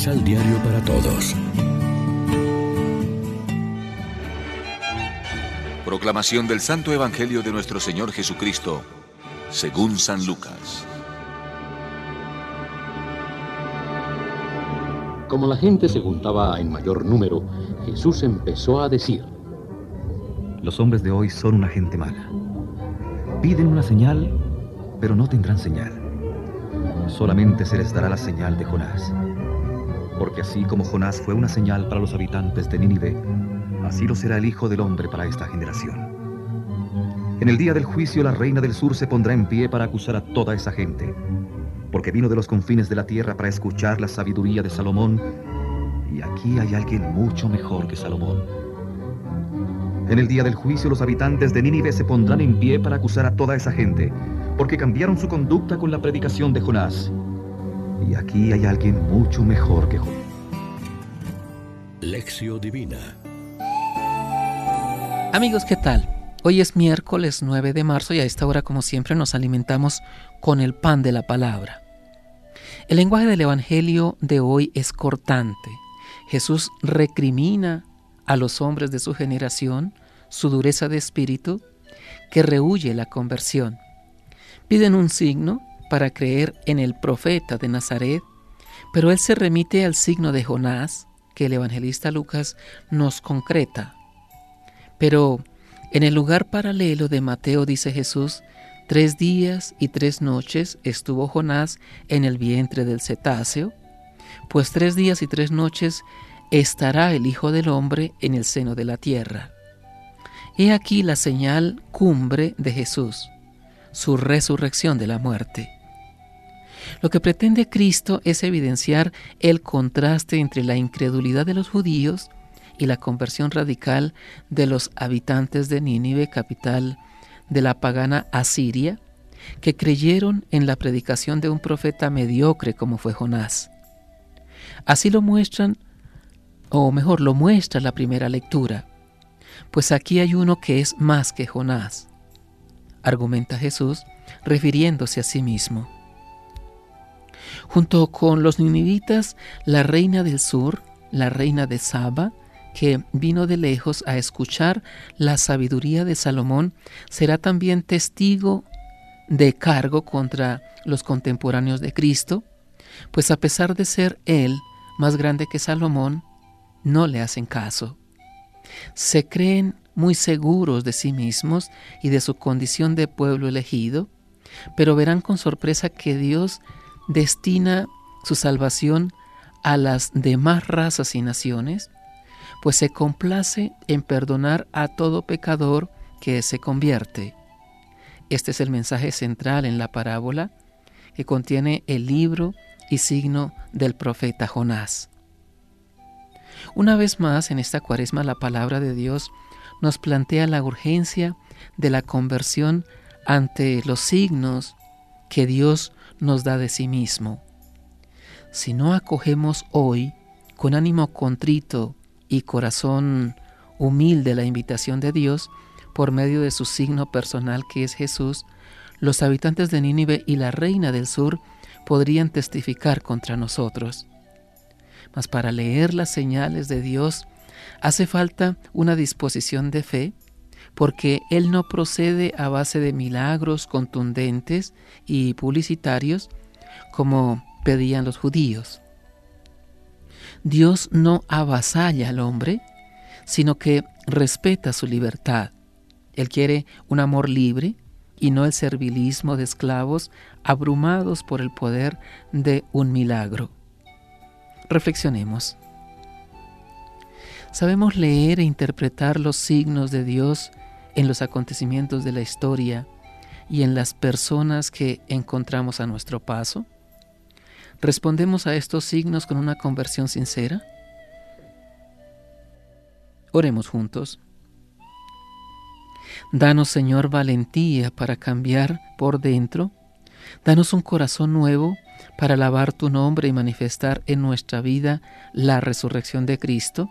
Misal Diario para Todos. Proclamación del Santo Evangelio de nuestro Señor Jesucristo, según San Lucas. Como la gente se juntaba en mayor número, Jesús empezó a decir, Los hombres de hoy son una gente mala. Piden una señal, pero no tendrán señal. Solamente se les dará la señal de Jonás. Porque así como Jonás fue una señal para los habitantes de Nínive, así lo será el Hijo del Hombre para esta generación. En el día del juicio la reina del sur se pondrá en pie para acusar a toda esa gente porque vino de los confines de la tierra para escuchar la sabiduría de Salomón, y aquí hay alguien mucho mejor que Salomón. En el día del juicio los habitantes de Nínive se pondrán en pie para acusar a toda esa gente, porque cambiaron su conducta con la predicación de Jonás. Y aquí hay alguien mucho mejor que Jonás. Lección Divina Amigos, ¿qué tal? Hoy es miércoles 9 de marzo y a esta hora, como siempre, nos alimentamos con el pan de la palabra. El lenguaje del Evangelio de hoy es cortante. Jesús recrimina a los hombres de su generación su dureza de espíritu que rehuye la conversión. Piden un signo para creer en el profeta de Nazaret, pero él se remite al signo de Jonás que el evangelista Lucas nos concreta. Pero en el lugar paralelo de Mateo dice Jesús, tres días y tres noches estuvo Jonás en el vientre del cetáceo, pues tres días y tres noches estará el Hijo del Hombre en el seno de la tierra. He aquí la señal cumbre de Jesús, su resurrección de la muerte. Lo que pretende Cristo es evidenciar el contraste entre la incredulidad de los judíos y la conversión radical de los habitantes de Nínive, capital de la pagana Asiria, que creyeron en la predicación de un profeta mediocre como fue Jonás. Así lo muestran, o mejor, lo muestra la primera lectura, pues aquí hay uno que es más que Jonás, argumenta Jesús refiriéndose a sí mismo. Junto con los ninivitas, la reina del sur, la reina de Saba, que vino de lejos a escuchar la sabiduría de Salomón, será también testigo de cargo contra los contemporáneos de Cristo, pues a pesar de ser él más grande que Salomón, no le hacen caso. Se creen muy seguros de sí mismos y de su condición de pueblo elegido, pero verán con sorpresa que Dios destina su salvación a las demás razas y naciones, pues se complace en perdonar a todo pecador que se convierte. Este es el mensaje central en la parábola que contiene el libro y signo del profeta Jonás. Una vez más, en esta cuaresma la palabra de Dios nos plantea la urgencia de la conversión ante los signos que Dios nos da de sí mismo. Si no acogemos hoy con ánimo contrito y corazón humilde la invitación de Dios por medio de su signo personal que es Jesús, los habitantes de Nínive y la reina del sur podrían testificar contra nosotros. Mas para leer las señales de Dios hace falta una disposición de fe, porque Él no procede a base de milagros contundentes y publicitarios como pedían los judíos. Dios no avasalla al hombre, sino que respeta su libertad. Él quiere un amor libre y no el servilismo de esclavos abrumados por el poder de un milagro. Reflexionemos. ¿Sabemos leer e interpretar los signos de Dios en los acontecimientos de la historia y en las personas que encontramos a nuestro paso? ¿Respondemos a estos signos con una conversión sincera? Oremos juntos. Danos, Señor, valentía para cambiar por dentro. Danos un corazón nuevo para alabar tu nombre y manifestar en nuestra vida la resurrección de Cristo,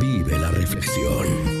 Vive la reflexión.